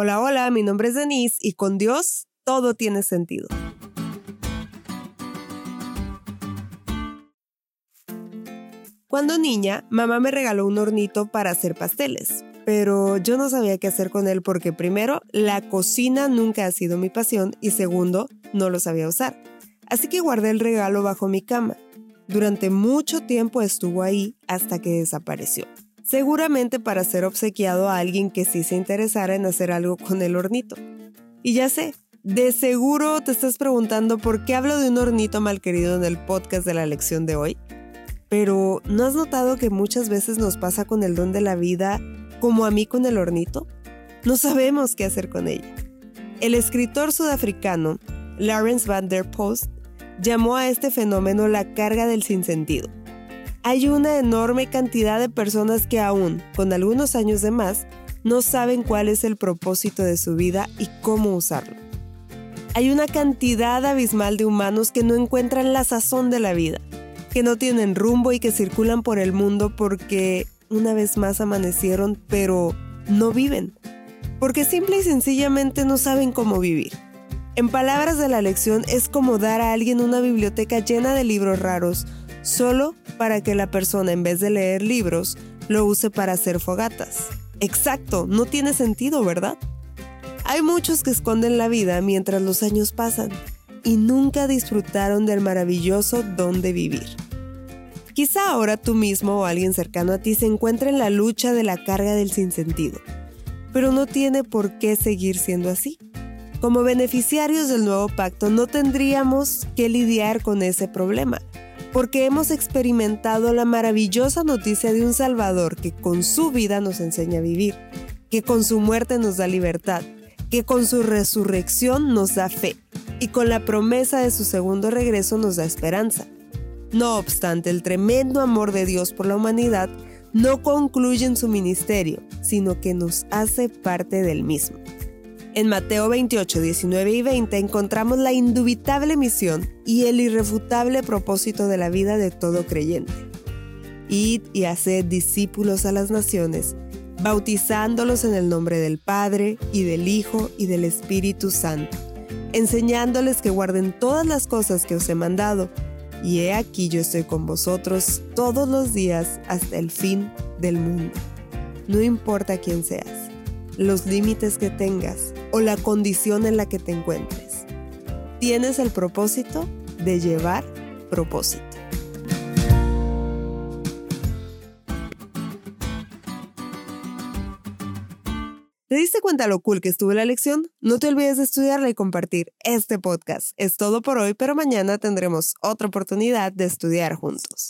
Hola, hola, mi nombre es Denise y con Dios todo tiene sentido. Cuando niña, mamá me regaló un hornito para hacer pasteles, pero yo no sabía qué hacer con él porque primero, la cocina nunca ha sido mi pasión y segundo, no lo sabía usar. Así que guardé el regalo bajo mi cama. Durante mucho tiempo estuvo ahí hasta que desapareció seguramente para ser obsequiado a alguien que sí se interesara en hacer algo con el hornito. Y ya sé, de seguro te estás preguntando por qué hablo de un hornito mal querido en el podcast de la lección de hoy. Pero ¿no has notado que muchas veces nos pasa con el don de la vida como a mí con el hornito? No sabemos qué hacer con ella. El escritor sudafricano Lawrence van der Post llamó a este fenómeno la carga del sinsentido hay una enorme cantidad de personas que aún, con algunos años de más, no saben cuál es el propósito de su vida y cómo usarlo. Hay una cantidad abismal de humanos que no encuentran la sazón de la vida, que no tienen rumbo y que circulan por el mundo porque una vez más amanecieron, pero no viven, porque simple y sencillamente no saben cómo vivir. En palabras de la lección, es como dar a alguien una biblioteca llena de libros raros, solo para que la persona en vez de leer libros lo use para hacer fogatas. Exacto, no tiene sentido, ¿verdad? Hay muchos que esconden la vida mientras los años pasan y nunca disfrutaron del maravilloso don de vivir. Quizá ahora tú mismo o alguien cercano a ti se encuentre en la lucha de la carga del sinsentido, pero no tiene por qué seguir siendo así. Como beneficiarios del nuevo pacto no tendríamos que lidiar con ese problema porque hemos experimentado la maravillosa noticia de un Salvador que con su vida nos enseña a vivir, que con su muerte nos da libertad, que con su resurrección nos da fe y con la promesa de su segundo regreso nos da esperanza. No obstante, el tremendo amor de Dios por la humanidad no concluye en su ministerio, sino que nos hace parte del mismo. En Mateo 28, 19 y 20 encontramos la indubitable misión y el irrefutable propósito de la vida de todo creyente. Id y haced discípulos a las naciones, bautizándolos en el nombre del Padre y del Hijo y del Espíritu Santo, enseñándoles que guarden todas las cosas que os he mandado, y he aquí yo estoy con vosotros todos los días hasta el fin del mundo. No importa quién seas los límites que tengas o la condición en la que te encuentres. Tienes el propósito de llevar propósito. ¿Te diste cuenta lo cool que estuvo la lección? No te olvides de estudiarla y compartir este podcast. Es todo por hoy, pero mañana tendremos otra oportunidad de estudiar juntos.